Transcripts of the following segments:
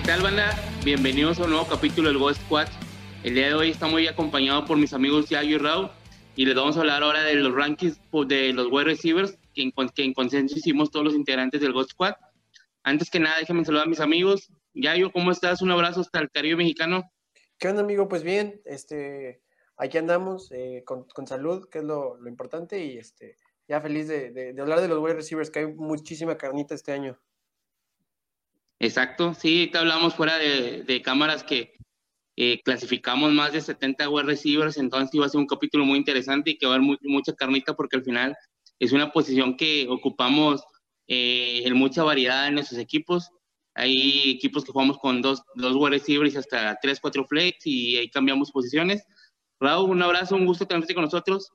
¿Qué tal, banda? Bienvenidos a un nuevo capítulo del Ghost Squad. El día de hoy estamos muy acompañado por mis amigos Yayo y Raúl y les vamos a hablar ahora de los rankings de los wide receivers que en, que en consenso hicimos todos los integrantes del Ghost Squad. Antes que nada, déjenme saludar a mis amigos. Yayo, ¿cómo estás? Un abrazo hasta el Caribe mexicano. ¿Qué onda, amigo? Pues bien, este, aquí andamos eh, con, con, salud, que es lo, lo, importante, y este, ya feliz de, de, de hablar de los wide receivers, que hay muchísima carnita este año. Exacto, sí, te hablamos fuera de, de cámaras que eh, clasificamos más de 70 wide receivers, entonces iba a ser un capítulo muy interesante y que va a haber muy, mucha carnita porque al final es una posición que ocupamos eh, en mucha variedad en nuestros equipos. Hay equipos que jugamos con dos, dos wide receivers hasta tres, cuatro flex y ahí cambiamos posiciones. Raúl, un abrazo, un gusto tenerte con nosotros.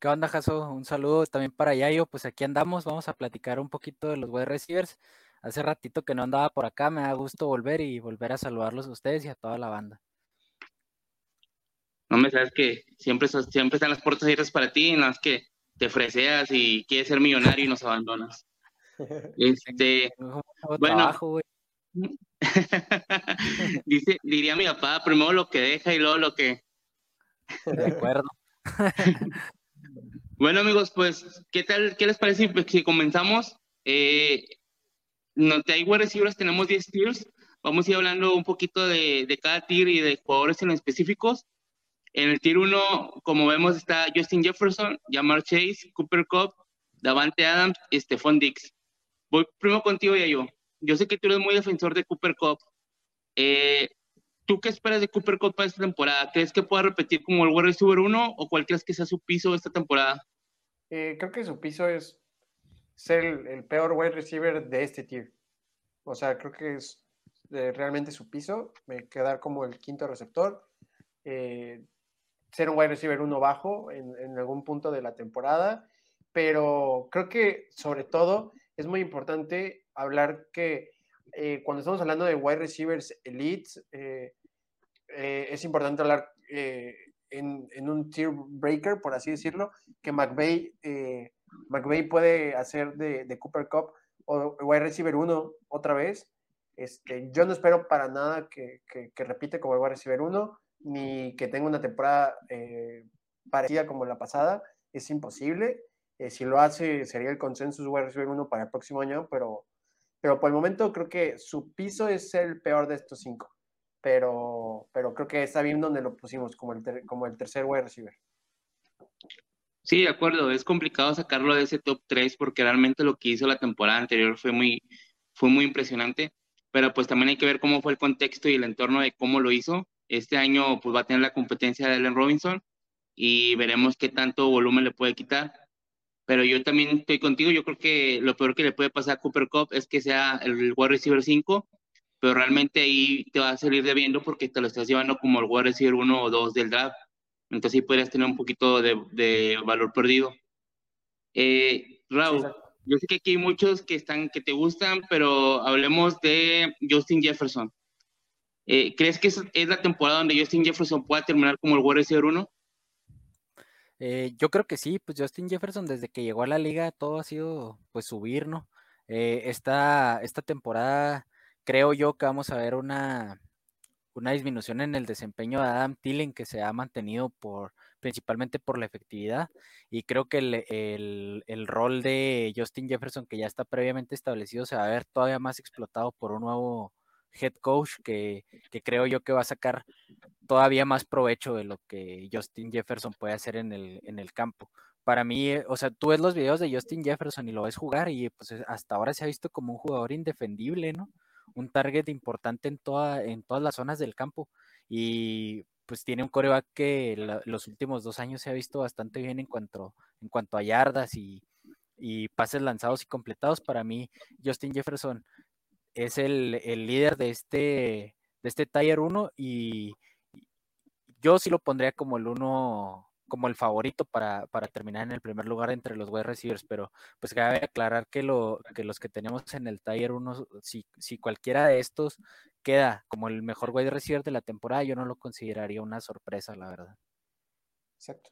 ¿Qué onda, Jaso? Un saludo también para Yayo. Pues aquí andamos, vamos a platicar un poquito de los wide receivers hace ratito que no andaba por acá, me da gusto volver y volver a saludarlos a ustedes y a toda la banda. No me sabes que siempre, siempre están las puertas abiertas para ti, en las que te freseas y quieres ser millonario y nos abandonas. Este, bueno, trabajo, Dice, diría mi papá, primero lo que deja y luego lo que. De acuerdo. bueno, amigos, pues, ¿qué tal? ¿Qué les parece si comenzamos? Eh, no, de wide receivers tenemos 10 tiers. Vamos a ir hablando un poquito de, de, cada tier y de jugadores en específicos. En el tier 1, como vemos, está Justin Jefferson, Jamar Chase, Cooper Cup, Davante Adams y Stephon Dix. Voy primero contigo, y yo. Yo sé que tú eres muy defensor de Cooper Cup. Eh, ¿Tú qué esperas de Cooper Cup para esta temporada? ¿Crees que pueda repetir como el wide receiver 1 o cuál crees que sea su piso esta temporada? Eh, creo que su piso es ser el, el, peor wide receiver de este tier. O sea, creo que es eh, realmente su piso, me quedar como el quinto receptor, eh, ser un wide receiver uno bajo en, en, algún punto de la temporada, pero creo que sobre todo es muy importante hablar que eh, cuando estamos hablando de wide receivers elites, eh, es importante hablar en, en, un tier breaker, por así decirlo, que McVeigh McVay puede hacer de, Cooper Cup o wide receiver 1 otra vez. Este, yo no espero para nada que, que, que repite como wide receiver 1, ni que tenga una temporada eh, parecida como la pasada. Es imposible. Eh, si lo hace, sería el consenso wide receiver 1 para el próximo año, pero, pero por el momento creo que su piso es el peor de estos cinco. Pero, pero creo que está bien donde lo pusimos como el, ter, como el tercer wide receiver. Sí, de acuerdo, es complicado sacarlo de ese top 3 porque realmente lo que hizo la temporada anterior fue muy, fue muy impresionante, pero pues también hay que ver cómo fue el contexto y el entorno de cómo lo hizo. Este año pues va a tener la competencia de Allen Robinson y veremos qué tanto volumen le puede quitar. Pero yo también estoy contigo, yo creo que lo peor que le puede pasar a Cooper Cup es que sea el wide receiver 5, pero realmente ahí te va a salir debiendo porque te lo estás llevando como el wide receiver 1 o 2 del draft entonces sí podrías tener un poquito de, de valor perdido. Eh, Raúl, yo sé que aquí hay muchos que están, que te gustan, pero hablemos de Justin Jefferson. Eh, ¿Crees que es, es, la temporada donde Justin Jefferson pueda terminar como el wide receiver 1? Eh, yo creo que sí, pues Justin Jefferson desde que llegó a la liga todo ha sido pues subir, ¿no? Eh, esta, esta temporada creo yo que vamos a ver una, una disminución en el desempeño de Adam Thielen que se ha mantenido por principalmente por la efectividad y creo que el, el, el, rol de Justin Jefferson que ya está previamente establecido se va a ver todavía más explotado por un nuevo head coach que, que creo yo que va a sacar todavía más provecho de lo que Justin Jefferson puede hacer en el, en el campo. Para mí, o sea, tú ves los videos de Justin Jefferson y lo ves jugar y pues hasta ahora se ha visto como un jugador indefendible, ¿no? Un target importante en, toda, en todas las zonas del campo. Y pues tiene un coreback que la, los últimos dos años se ha visto bastante bien en cuanto, en cuanto a yardas y, y pases lanzados y completados. Para mí, Justin Jefferson es el, el líder de este, de este Tier 1 y yo sí lo pondría como el uno como el favorito para, para, terminar en el primer lugar entre los wide receivers, pero pues cabe aclarar que, lo, que los que tenemos en el Tier 1, si, si cualquiera de estos queda como el mejor wide receiver de la temporada, yo no lo consideraría una sorpresa, la verdad. Exacto.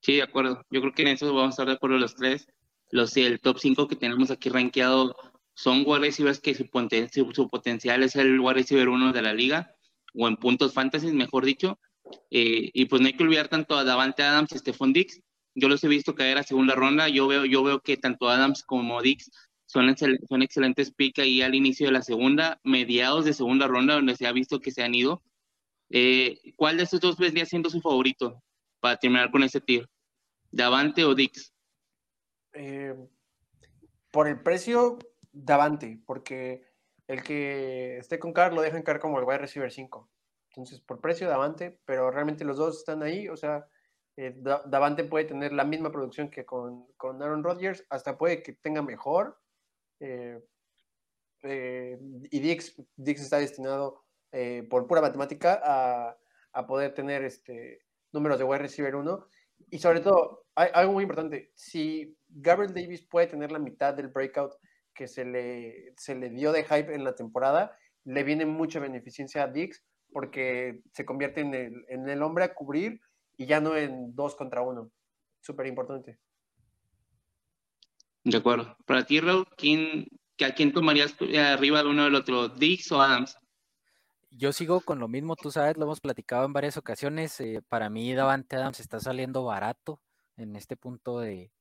Sí, de acuerdo. Yo creo que en eso vamos a estar de acuerdo los tres. Los, el top 5 que tenemos aquí rankeado son wide receivers que su, su, potencial es el wide receiver uno de la liga, o en puntos fantasy, mejor dicho. Eh, y pues no hay que olvidar tanto a Davante Adams y Stephon Dix. Yo los he visto caer a segunda ronda. Yo veo, yo veo que tanto Adams como Dix son, excelentes pick ahí al inicio de la segunda, mediados de segunda ronda, donde se ha visto que se han ido. Eh, ¿Cuál de estos dos vendría siendo su favorito para terminar con ese tier? ¿Davante o Dix? Eh, por el precio, Davante, porque el que esté con Carr lo dejan caer como el wide receiver 5. Entonces, por precio, Davante, pero realmente los dos están ahí. O sea, eh, Davante puede tener la misma producción que con, con Aaron Rodgers, hasta puede que tenga mejor. Eh, eh, y Dix, Dix está destinado por pura matemática a, a, poder tener este, números de wide receiver 1. Y sobre todo, algo muy importante, si Gabriel Davis puede tener la mitad del breakout que se le, se le dio de hype en la temporada, le viene mucha beneficencia a Dix porque se convierte en el, en el hombre a cubrir y ya no en dos contra uno. Súper importante. De acuerdo. Para ti, Raúl, ¿quién, ¿a quién tomarías arriba de uno del otro, Dix o Adams? Yo sigo con lo mismo, tú sabes, lo hemos platicado en varias ocasiones. Eh, para mí, Davante Adams está saliendo barato en este punto de,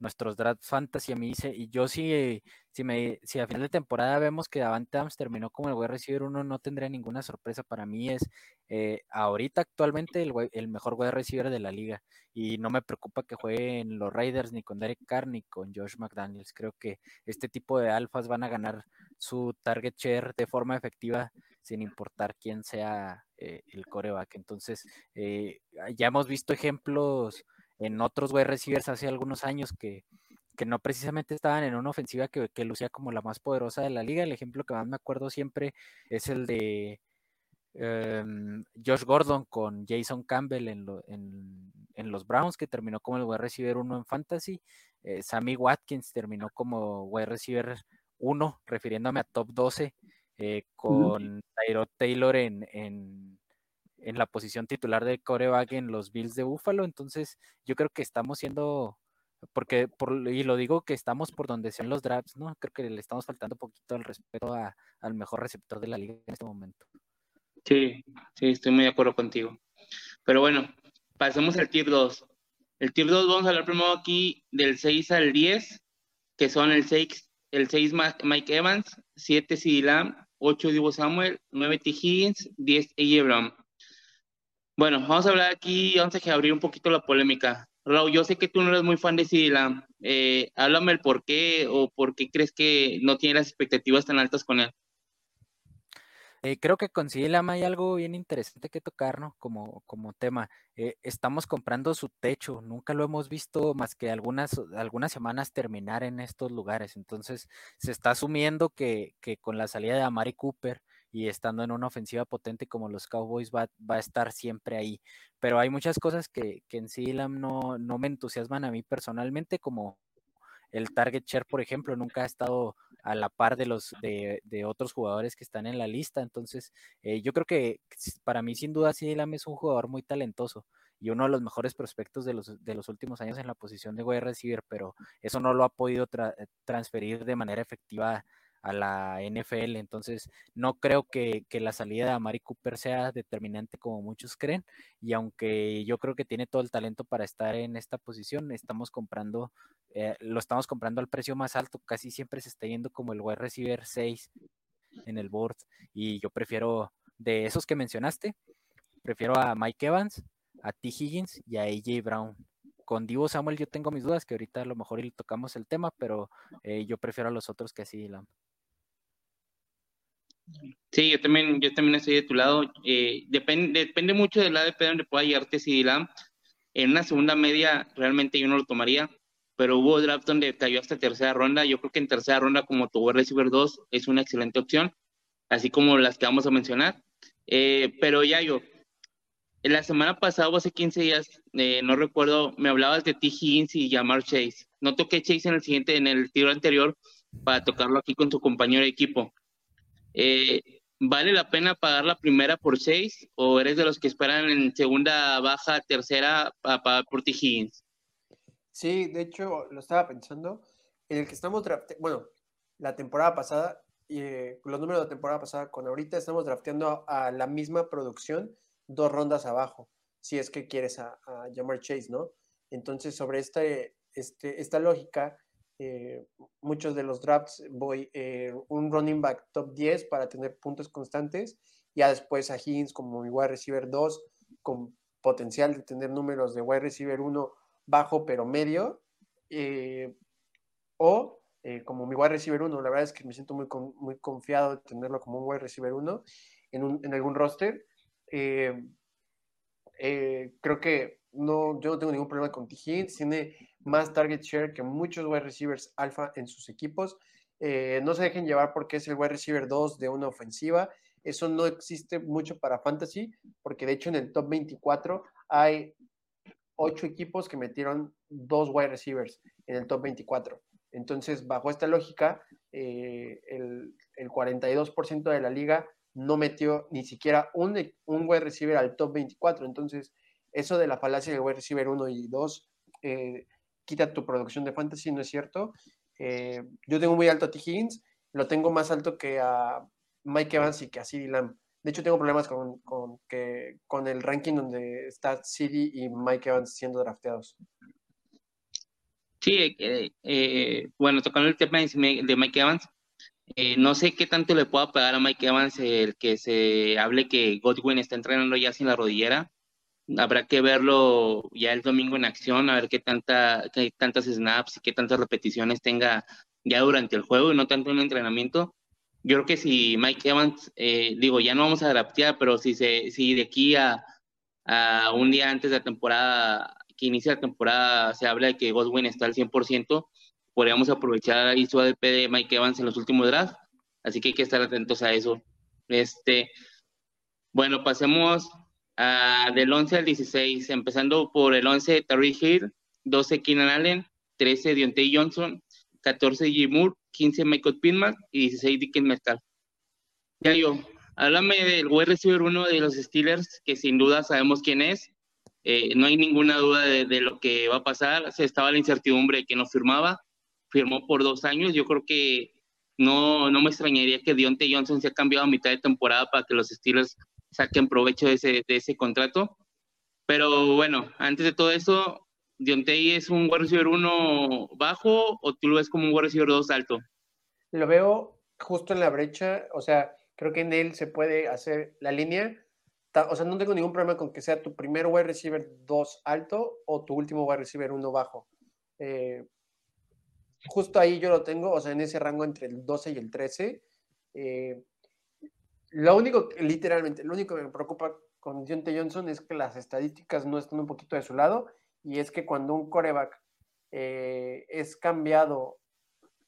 nuestros draft fantasy a mí dice, y yo si, si, me, si a final de temporada vemos que Davante Adams terminó como el wide receiver uno, no tendría ninguna sorpresa. Para mí es eh, ahorita actualmente el, el mejor wide receiver de la liga. Y no me preocupa que juegue en los Raiders ni con Derek Carr ni con Josh McDaniels. Creo que este tipo de alfas van a ganar su target share de forma efectiva sin importar quién sea eh, el coreback. Entonces, eh, ya hemos visto ejemplos en otros wide receivers hace algunos años que, que no precisamente estaban en una ofensiva que, que, lucía como la más poderosa de la liga. El ejemplo que más me acuerdo siempre es el de em, Josh Gordon con Jason Campbell en, en, los Browns, que terminó como el wide receiver 1 en Fantasy. Eh, Sammy Watkins terminó como wide receiver 1, refiriéndome a top 12, eh, con Tyrod Taylor en, en en la posición titular de coreback en los Bills de Buffalo. Entonces, yo creo que estamos siendo, porque, por, y lo digo que estamos por donde sean los drafts, ¿no? Creo que le estamos faltando un poquito al respeto al mejor receptor de la liga en este momento. Sí, sí, estoy muy de acuerdo contigo. Pero bueno, pasemos al tier 2. El tier 2 vamos a hablar primero aquí del 6 al 10, que son el 6, el 6 Mike Evans, 7 CD Lamb, 8 Divo Samuel, 9 T. Higgins, 10 A.J. Brown. Bueno, vamos a hablar aquí, vamos a abrir un poquito la polémica. Raúl, yo sé que tú no eres muy fan de Sidlam. Eh, háblame el por qué o por qué crees que no tiene las expectativas tan altas con él. Eh, creo que con Sidlam hay algo bien interesante que tocar, ¿no? Como, como tema. Eh, estamos comprando su techo, nunca lo hemos visto más que algunas, algunas semanas terminar en estos lugares. Entonces, se está asumiendo que, que con la salida de Amari Cooper, y estando en una ofensiva potente como los Cowboys va, va a estar siempre ahí. Pero hay muchas cosas que, que en sí no, no me entusiasman a mí personalmente, como el target share, por ejemplo, nunca ha estado a la par de los de, otros jugadores que están en la lista. Entonces, eh, yo creo que para mí, sin duda, Silam es un jugador muy talentoso y uno de los mejores prospectos de los, de los últimos años en la posición de wide receiver, pero eso no lo ha podido transferir de manera efectiva a la NFL. Entonces, no creo que, la salida de Amari Cooper sea determinante como muchos creen. Y aunque yo creo que tiene todo el talento para estar en esta posición, estamos comprando, eh, lo estamos comprando al precio más alto. Casi siempre se está yendo como el wide receiver 6 en el board. Y yo prefiero, de esos que mencionaste, prefiero a Mike Evans, a T. Higgins y a AJ Brown con Divo Samuel yo tengo mis dudas, que ahorita a lo mejor le tocamos el tema, pero eh, yo prefiero a los otros que así. La... Sí, yo también, yo también estoy de tu lado. Eh, depende, depende mucho del ADP donde pueda llevarte CD Lamb. En una segunda media, realmente yo no lo tomaría, pero hubo draft donde cayó hasta tercera ronda. Yo creo que en tercera ronda, como tu wide receiver 2, es una excelente opción, así como las que vamos a mencionar. Eh, pero ya yo, la semana pasada, o hace 15 días, eh, no recuerdo, me hablabas de T. Higgins y Jamar Chase. No toqué Chase en el siguiente, en el tiro anterior, para tocarlo aquí con tu compañero de equipo. Eh, ¿Vale la pena pagar la primera por seis o eres de los que esperan en segunda baja, tercera para pagar por T. Higgins? Sí, de hecho lo estaba pensando. En el que estamos, bueno, la temporada pasada, eh, los números de la temporada pasada con ahorita estamos drafteando a, la misma producción dos rondas abajo, si es que quieres a, a Jamar Chase, ¿no? Entonces, sobre este, este, esta lógica, eh, muchos de los drafts voy eh, un running back top 10 para tener puntos constantes, ya después a Higgins como mi wide receiver 2 con potencial de tener números de wide receiver 1 bajo pero medio, eh, o como mi wide receiver 1, la verdad es que me siento muy, muy confiado de tenerlo como un wide receiver 1 en, algún roster. creo que no, yo no tengo ningún problema con T. Higgins, tiene más target share que muchos wide receivers alfa en sus equipos. Eh, no se dejen llevar porque es el wide receiver 2 de una ofensiva. Eso no existe mucho para fantasy, porque de hecho en el top 24 hay ocho equipos que metieron dos wide receivers en el top 24. Entonces, bajo esta lógica, eh, el, el, 42% de la liga no metió ni siquiera un, un wide receiver al top 24. Entonces, eso de la falacia de wide receiver 1 y 2 eh, quita tu producción de fantasy, no es cierto. Eh, yo tengo muy alto a T. Higgins, lo tengo más alto que a Mike Evans y que a CeeDee Lamb. De hecho, tengo problemas con, con, que, con el ranking donde está CeeDee y Mike Evans siendo drafteados. Sí, eh, bueno, tocando el tema de Mike Evans, no sé qué tanto le pueda pegar a Mike Evans el que se hable que Godwin está entrenando ya sin la rodillera habrá que verlo ya el domingo en acción, a ver qué, tanta, qué tantas snaps y qué tantas repeticiones tenga ya durante el juego y no tanto en el entrenamiento. Yo creo que si Mike Evans, eh, digo, ya no vamos a draftear, pero si, se, si de aquí a, a, un día antes de la temporada, que inicia la temporada, se habla de que Godwin está al 100%, podríamos aprovechar ahí su ADP de Mike Evans en los últimos drafts, así que hay que estar atentos a eso. Este, bueno, pasemos del 11 al 16, empezando por el 11 Terry Hill, 12 Keenan Allen, 13 Deontay Johnson, 14 Jim Moore, 15 Michael Pittman y 16 Dickens Metcalf. Ya yo, háblame del wide receiver uno de los Steelers, que sin duda sabemos quién es. Eh, no hay ninguna duda de, lo que va a pasar. Se estaba la incertidumbre de que no firmaba. Firmó por dos años. Yo creo que no, no me extrañaría que Deontay Johnson se ha cambiado a mitad de temporada para que los Steelers saquen provecho de ese, de ese contrato. Pero bueno, antes de todo eso, Dionte es un wide receiver 1 bajo o tú lo ves como un wide receiver 2 alto? Lo veo justo en la brecha, o sea, creo que en él se puede hacer la línea. O sea, no tengo ningún problema con que sea tu primer wide receiver 2 alto o tu último wide receiver 1 bajo. Eh, justo ahí yo lo tengo, o sea, en ese rango entre el 12 y el 13. Eh, lo único, literalmente, lo único que me preocupa con Dionte Johnson es que las estadísticas no están un poquito de su lado y es que cuando un coreback eh, es cambiado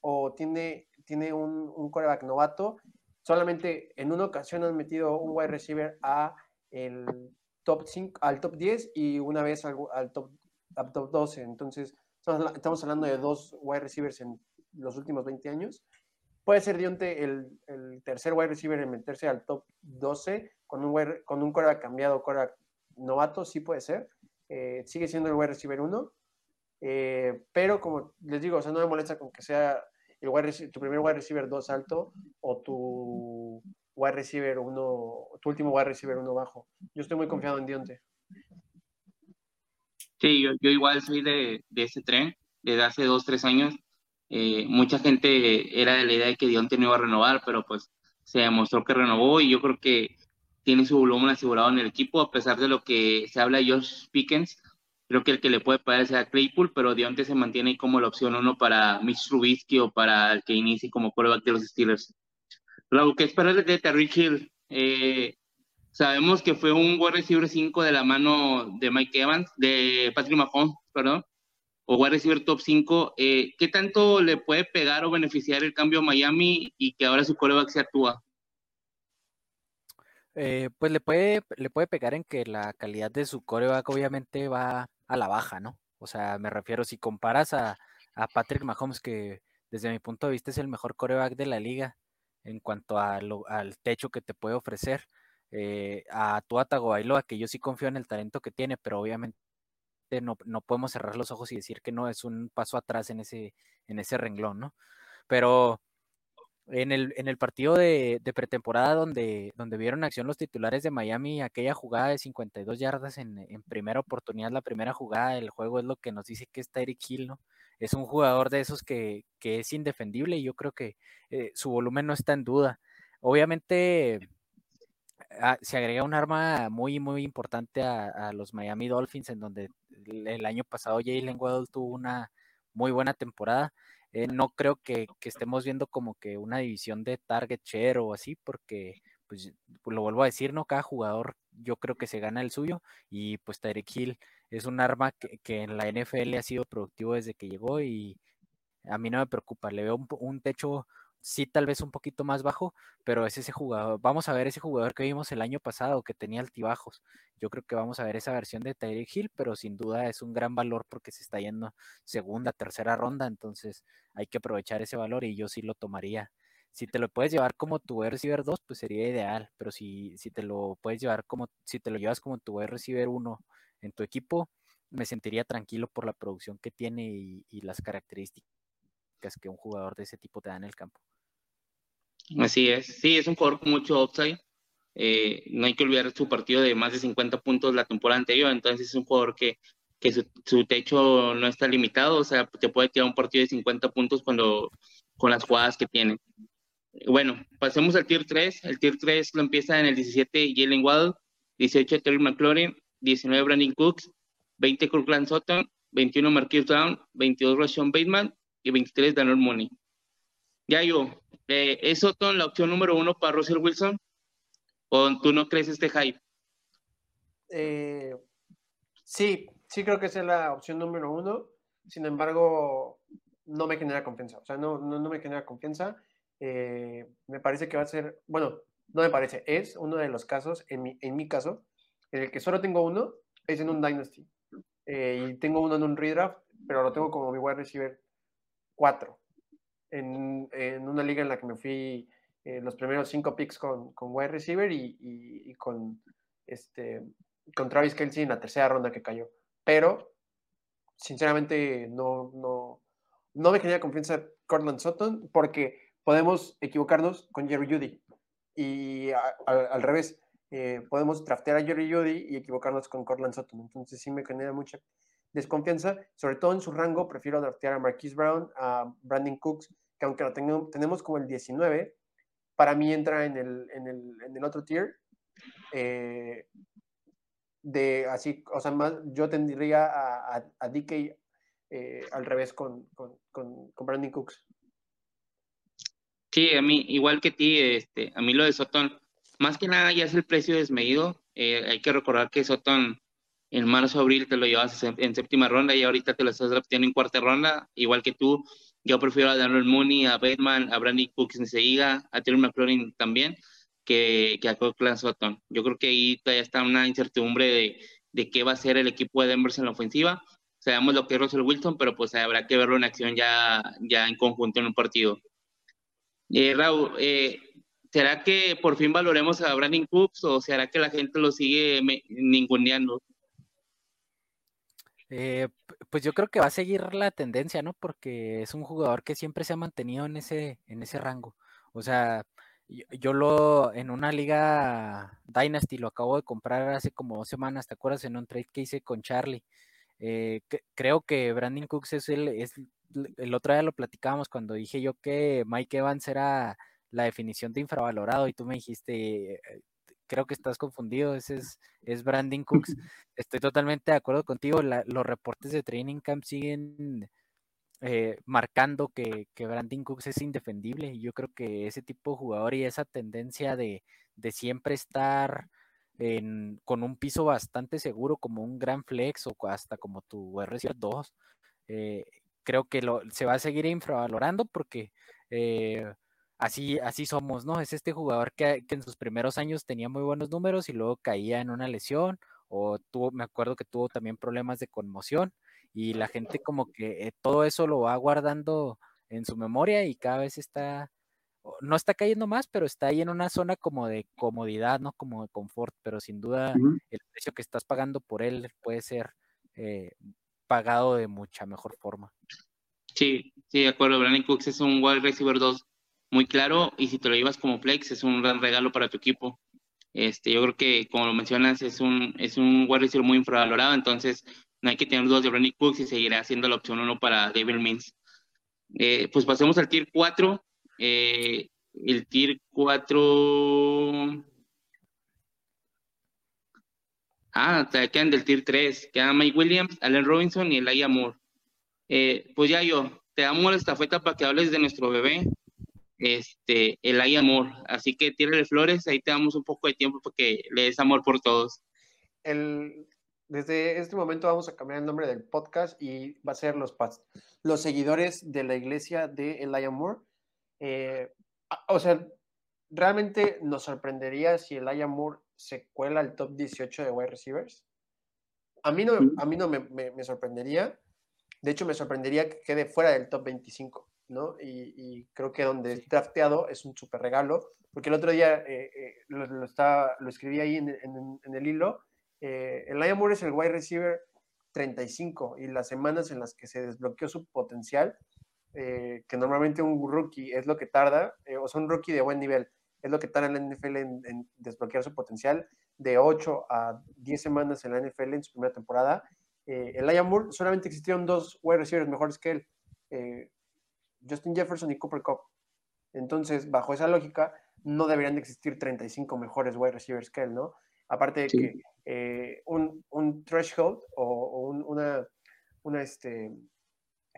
o tiene, tiene un, un, coreback novato, solamente en una ocasión han metido un wide receiver a el top 5, al top 10 y una vez al, al top, al top 12. Entonces, estamos hablando de dos wide receivers en los últimos 20 años Puede ser Dionte el, tercer wide receiver en meterse al top 12 con un, con un coreback cambiado, coreback novato, sí puede ser. Eh, sigue siendo el wide receiver 1. Eh, pero como les digo, o sea, no me molesta con que sea el wide tu primer wide receiver 2 alto o tu wide receiver 1, tu último wide receiver 1 bajo. Yo estoy muy confiado en Dionte. Sí, yo, igual soy de, de, ese tren desde hace dos, tres años. Eh, mucha gente era de la idea de que Dionte no iba a renovar, pero pues se demostró que renovó y yo creo que tiene su volumen asegurado en el equipo, a pesar de lo que se habla de Josh Pickens. Creo que el que le puede pagar es a Claypool, pero Dionte se mantiene como la opción uno para Mitch Trubisky o para el que inicie como quarterback de los Steelers. Lo que esperar de Terry Hill, eh, sabemos que fue un wide receiver 5 de la mano de Mike Evans, de Patrick Mahomes, perdón, o wide receiver top 5, eh, ¿qué tanto le puede pegar o beneficiar el cambio a Miami y que ahora su coreback se actúa? Eh, pues le puede, le puede pegar en que la calidad de su coreback obviamente va a la baja, ¿no? O sea, me refiero, si comparas a, Patrick Mahomes, que desde mi punto de vista es el mejor coreback de la liga en cuanto al techo que te puede ofrecer, eh, a Tua Tagovailoa, que yo sí confío en el talento que tiene, pero obviamente no, podemos cerrar los ojos y decir que no es un paso atrás en ese, en ese renglón, ¿no? Pero en el, en el partido de, pretemporada donde, donde vieron acción los titulares de Miami, aquella jugada de 52 yardas en, en, primera oportunidad, la primera jugada del juego es lo que nos dice que es Tyreek Hill, ¿no? Es un jugador de esos que, que es indefendible y yo creo que eh, su volumen no está en duda. Obviamente se agrega un arma muy, muy importante a, los Miami Dolphins, en donde el, año pasado Jalen Waddle tuvo una muy buena temporada. Eh, no creo que, estemos viendo como que una división de target share o así, porque pues lo vuelvo a decir, ¿no? Cada jugador yo creo que se gana el suyo y pues Tyreek Hill es un arma que, en la NFL ha sido productivo desde que llegó y a mí no me preocupa, le veo un techo sí tal vez un poquito más bajo, pero es ese jugador, vamos a ver ese jugador que vimos el año pasado que tenía altibajos. Yo creo que vamos a ver esa versión de Tyreek Hill, pero sin duda es un gran valor porque se está yendo segunda, tercera ronda, entonces hay que aprovechar ese valor y yo sí lo tomaría. Si te lo puedes llevar como tu receiver 2, pues sería ideal, pero si, si te lo puedes llevar como, si te lo llevas como tu receiver 1 en tu equipo, me sentiría tranquilo por la producción que tiene y, y las características que un jugador de ese tipo te da en el campo. Así es, sí, es un jugador con mucho upside. Eh, no hay que olvidar su partido de más de 50 puntos la temporada anterior, entonces es un jugador que, que su, techo no está limitado, o sea, te puede tirar un partido de 50 puntos cuando, con las jugadas que tiene. Bueno, pasemos al tier 3. El tier 3 lo empieza en el 17 Jalen Waddle, 18 Terry McLaurin, 19 Brandon Cooks, 20 Kirkland Sutton, 21 Marquis Brown, 22 Rashawn Bateman y 23 Daniel Money. Ya yo, eh, ¿es Soton la opción número uno para Russell Wilson? ¿O tú no crees este hype? Eh, sí, sí creo que es la opción número uno. Sin embargo, no me genera confianza. O sea, no, no, me genera confianza. Eh, me parece que va a ser, bueno, no me parece, es uno de los casos, en mi, en mi caso, en el que solo tengo uno, es en un Dynasty. y tengo uno en un redraft, pero lo tengo como mi wide receiver 4 en, en, una liga en la que me fui eh, los primeros cinco picks con, con wide receiver y, y, con, este, con Travis Kelsey en la tercera ronda que cayó. Pero, sinceramente, no, no, no me genera confianza Cortland Sutton porque podemos equivocarnos con Jerry Judy. Y al revés, eh, podemos draftear a Jerry Judy y equivocarnos con Cortland Sutton. Entonces sí me genera mucha desconfianza, sobre todo en su rango, prefiero draftear a Marquise Brown, a Brandon Cooks que aunque lo tenemos como el 19, para mí entra en el, en el, en el otro tier. Eh, de así, o sea, más, yo tendría a, a, DK eh, al revés con, con, con, Brandon Cooks. Sí, a mí, igual que ti, este, a mí lo de Soton, más que nada ya es el precio desmedido. Eh, hay que recordar que Soton en marzo, abril te lo llevas en séptima ronda y ahorita te lo estás drafteando en cuarta ronda, igual que tú. Yo prefiero a Daniel Mooney, a Bateman, a Brandy Cooks enseguida, a Terry McLaurin también, que, que a Cochran Sutton. Yo creo que ahí todavía está una incertidumbre de, de qué va a ser el equipo de Denver en la ofensiva. Sabemos lo que es Russell Wilson, pero pues habrá que verlo en acción ya, ya en conjunto en un partido. Eh, Raúl, eh, ¿será que por fin valoremos a Brandon Cooks o será que la gente lo sigue ninguneando? Eh, pues yo creo que va a seguir la tendencia, ¿no? Porque es un jugador que siempre se ha mantenido en ese, en ese rango. O sea, yo, lo en una liga Dynasty lo acabo de comprar hace como dos semanas, ¿te acuerdas? En un trade que hice con Charlie. Eh, creo que Brandon Cooks es el, es el otro día lo platicábamos cuando dije yo que Mike Evans era la definición de infravalorado y tú me dijiste, creo que estás confundido, ese es, es Brandon Cooks. Estoy totalmente de acuerdo contigo, los reportes de Training Camp siguen eh, marcando que, que, Brandon Cooks es indefendible y yo creo que ese tipo de jugador y esa tendencia de, de siempre estar en, con un piso bastante seguro como un gran flex o hasta como tu RC2, eh, creo que lo, se va a seguir infravalorando porque... Eh, así, así somos, ¿no? Es este jugador que, en sus primeros años tenía muy buenos números y luego caía en una lesión o tuvo, me acuerdo que tuvo también problemas de conmoción y la gente como que eh, todo eso lo va guardando en su memoria y cada vez está, no está cayendo más, pero está ahí en una zona como de comodidad, ¿no? Como de confort, pero sin duda el precio que estás pagando por él puede ser eh, pagado de mucha mejor forma. Sí, sí, de acuerdo. Brandon Cooks es un wide receiver 2 muy claro y si te lo llevas como flex es un gran regalo para tu equipo. Este, yo creo que, como lo mencionas, es un, es un muy infravalorado, entonces no hay que tener dudas de Brandon Cooks y seguirá siendo la opción uno para David Mins. Eh, pues pasemos al tier 4. Eh, el tier 4. Ah, te quedan del tier 3. Quedan Mike Williams, Allen Robinson y Elijah Moore. Eh, pues ya yo, te damos la estafeta para que hables de nuestro bebé, este, Elijah Moore. Así que tírale flores, ahí te damos un poco de tiempo para que le des amor por todos. El, desde este momento vamos a cambiar el nombre del podcast y va a ser los, los seguidores de la iglesia de Elijah Moore. Eh, o sea, realmente nos sorprendería si Elijah Moore se cuela al top 18 de wide receivers. A mí no, a mí no me, me, sorprendería. De hecho, me sorprendería que quede fuera del top 25, ¿no? Y, creo que donde es drafteado es un súper regalo, porque el otro día eh, eh, lo, lo, lo, escribí ahí en, en, en el hilo eh, Elijah Moore es el wide receiver 35 y las semanas en las que se desbloqueó su potencial, que normalmente un rookie es lo que tarda, o sea, un rookie de buen nivel, es lo que tarda en la NFL en, desbloquear su potencial, de 8 a 10 semanas en la NFL en su primera temporada. Eh, Elijah Moore solamente existieron dos wide receivers mejores que él, eh, Justin Jefferson y Cooper Cup. Entonces, bajo esa lógica, no deberían de existir 35 mejores wide receivers que él, ¿no? Aparte de que eh, un, un, threshold o, una, una este,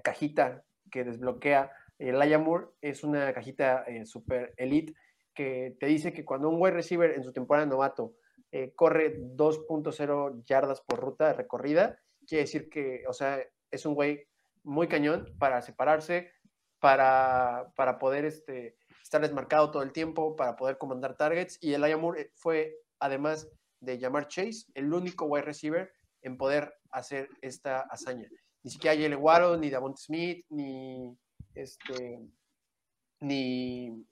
cajita que desbloquea el Moore es una cajita eh, super elite que te dice que cuando un wide receiver en su temporada novato eh, corre 2.0 yardas por ruta de recorrida, quiere decir que, o sea, es un güey muy cañón para separarse, para, para poder este, estar desmarcado todo el tiempo, para poder comandar targets. Y el Moore fue, además, de llamar Chase el único wide receiver en poder hacer esta hazaña. Ni siquiera Jalen Waddle, ni Davon Smith, ni este, ni,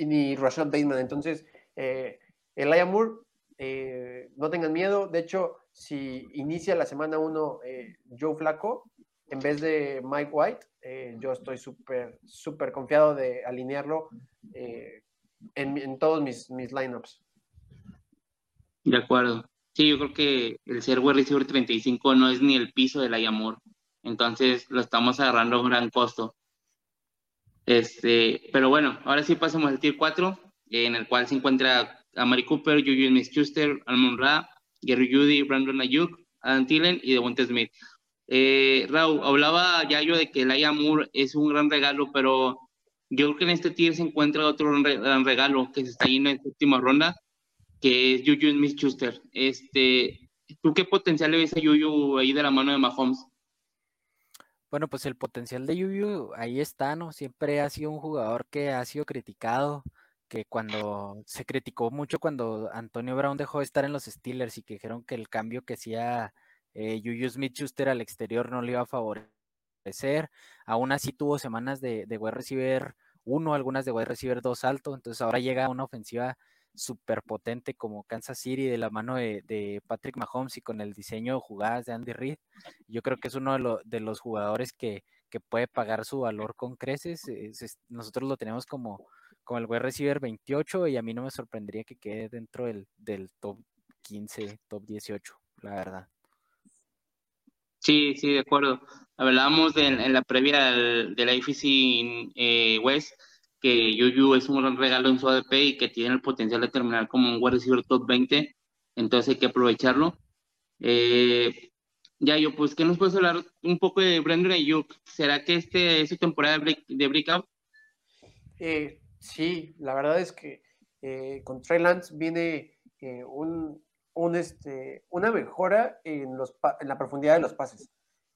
ni Rashad Bateman. Entonces, eh, Elijah Moore, eh, no tengan miedo. De hecho, si inicia la semana 1 eh, Joe Flaco en vez de Mike White, eh, yo estoy súper, súper confiado de alinearlo en, en, todos mis, mis lineups. De acuerdo. Sí, yo creo que el ser wide receiver 35 no es ni el piso de la Yamor. Entonces lo estamos agarrando a un gran costo. Este, pero bueno, ahora sí pasamos al tier 4, en el cual se encuentra Amari Cooper, Juju Smith-Schuster, Almon Ra, Gary Judy, Brandon Ayuk, Adam Thielen y Devonta Smith. Eh, Raúl, hablaba ya yo de que el Moore es un gran regalo, pero yo creo que en este tier se encuentra otro gran regalo que se está yendo en última ronda, que es Juju Smith-Schuster. Este, ¿Tú qué potencial le ves a Juju ahí de la mano de Mahomes? Bueno, pues el potencial de Juju ahí está, ¿no? Siempre ha sido un jugador que ha sido criticado, que cuando se criticó mucho cuando Antonio Brown dejó de estar en los Steelers y dijeron que el cambio que hacía eh, Smith-Schuster al exterior no le iba a favorecer. Aún así tuvo semanas de, de wide receiver 1, algunas de wide receiver 2 alto, entonces ahora llega una ofensiva súper potente como Kansas City de la mano de, Patrick Mahomes y con el diseño de jugadas de Andy Reid. Yo creo que es uno de, los jugadores que, puede pagar su valor con creces. nosotros lo tenemos como, como el wide receiver 28 y a mí no me sorprendería que quede dentro del, top 15, top 18, la verdad. Sí, sí, de acuerdo. Hablábamos en la previa de la IFC eh, West que Yuyu es un gran regalo en su ADP y que tiene el potencial de terminar como un wide receiver top 20, entonces hay que aprovecharlo. Eh, ya yo, pues, ¿qué nos puedes hablar un poco de Brandon Ayuk? ¿Será que este es su temporada de, breakout? Eh, sí, la verdad es que eh, con Trey Lance viene eh, un, un, este, una mejora en, los, la profundidad de los pases.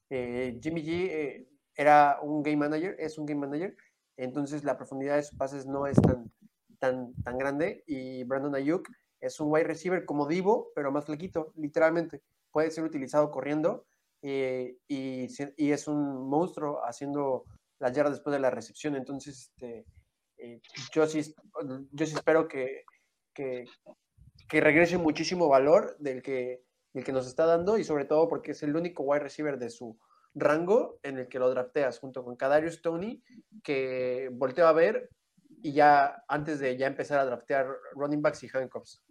Jimmy G era un game manager, es un game manager, entonces la profundidad de sus pases no es tan, tan, tan grande y Brandon Ayuk es un wide receiver como Divo, pero más flequito, literalmente. Puede ser utilizado corriendo eh, y, es un monstruo haciendo las yardas después de la recepción. Entonces, este, eh, yo, sí, yo sí espero que, que, regrese muchísimo valor del que, del que nos está dando y sobre todo porque es el único wide receiver de su, rango en el que lo drafteas, junto con Kadarius Tony, que volteo a ver y ya antes de ya empezar a draftear running backs y handcuffs.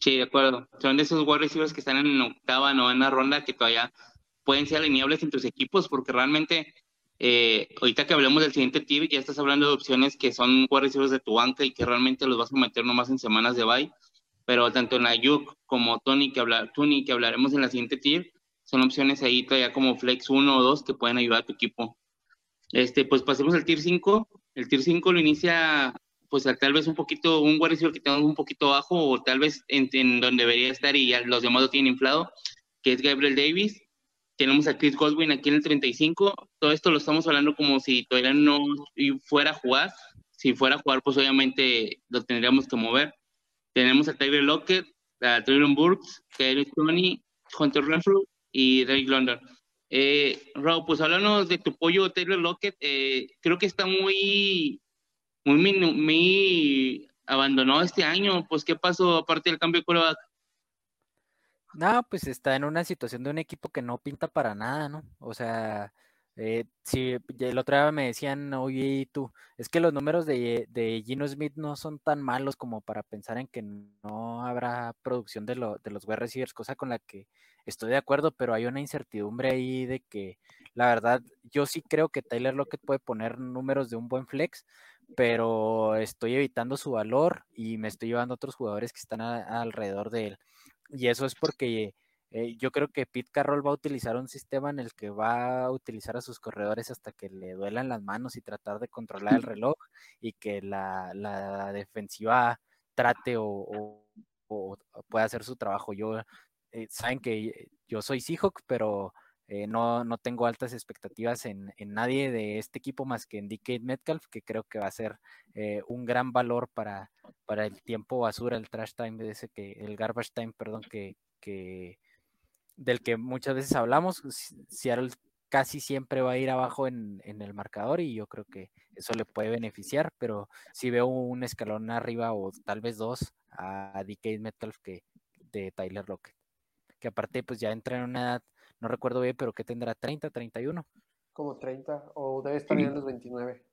Sí, de acuerdo. Son de esos wide receivers que están en octava, novena ronda que todavía pueden ser alineables en tus equipos, porque realmente eh, ahorita que hablemos del siguiente tier, ya estás hablando de opciones que son receivers de tu banca y que realmente los vas a meter nomás en semanas de bye. Pero tanto en Ayuk como Tony, que, hablar, Tony, que hablaremos en la siguiente tier, son opciones ahí todavía como flex 1 o 2 que pueden ayudar a tu equipo. Este, pues pasemos al tier 5. El tier 5 lo inicia pues tal vez un poquito, un wide que tenga un poquito bajo o tal vez en, donde debería estar y ya los demás lo tienen inflado, que es Gabriel Davis. Tenemos a Chris Godwin aquí en el 35. Todo esto lo estamos hablando como si todavía no fuera a jugar. Si fuera a jugar, pues obviamente lo tendríamos que mover. Tenemos a Tyler Lockett, a Traylon Burks, Kyle Tony, Hunter Renfrew y Drake London. Eh, pues háblanos de tu pollo Taylor Lockett. Eh, creo que está muy muy, muy abandonado este año. Pues, ¿qué pasó aparte del cambio de coreback? No, pues está en una situación de un equipo que no pinta para nada, ¿no? O sea, eh, si el otro día me decían, oye, tú, es que los números de, de, Gino Smith no son tan malos como para pensar en que no habrá producción de, lo, de los wide receivers, cosa con la que estoy de acuerdo, pero hay una incertidumbre ahí de que, la verdad, yo sí creo que Tyler Lockett puede poner números de un buen flex, pero estoy evitando su valor y me estoy llevando a otros jugadores que están alrededor de él. Y eso es porque eh, yo creo que Pete Carroll va a utilizar un sistema en el que va a utilizar a sus corredores hasta que le duelan las manos y tratar de controlar el reloj y que la, defensiva trate o, pueda hacer su trabajo. Yo, eh, saben que yo soy Seahawk, pero eh, no, no, tengo altas expectativas en, nadie de este equipo más que en DK Metcalf, que creo que va a ser eh, un gran valor para, para el tiempo basura, el trash time, ese que, el garbage time, perdón, que, que del que muchas veces hablamos. Seattle casi siempre va a ir abajo en, en, el marcador y yo creo que eso le puede beneficiar, pero si veo un escalón arriba o tal vez dos a DK Metcalf que de Tyler Lockett, que aparte pues ya entra en una edad no recuerdo bien, pero que tendrá 30, 31. Como 30, o debe estar en los 29.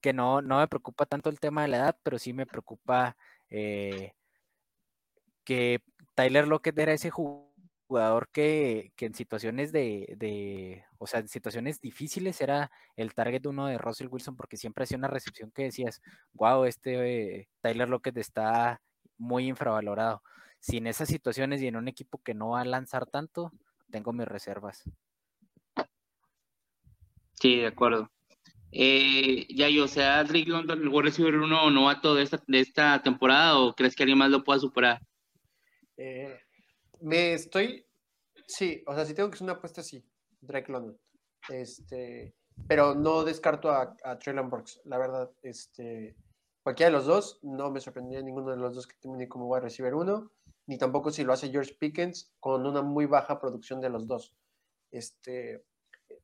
Que no, no me preocupa tanto el tema de la edad, pero sí me preocupa eh, que Tyler Lockett era ese jugador que, en situaciones de, o sea, en situaciones difíciles era el target uno de Russell Wilson porque siempre hacía una recepción que decías, wow, este eh, Tyler Lockett está muy infravalorado. Si en esas situaciones y en un equipo que no va a lanzar tanto, tengo mis reservas. Sí, de acuerdo. Eh, ya yo, o sea, Drake London, el a receiver uno novato de esta, de esta temporada o crees que alguien más lo pueda superar? Eh, me estoy, sí, o sea, si tengo que hacer una apuesta, sí, Drake London. Este, pero no descarto a, a Traylon Burks, la verdad. Este, cualquiera de los dos, no me sorprendería ninguno de los dos que termine como wide receiver uno ni tampoco si lo hace George Pickens con una muy baja producción de los dos. Este,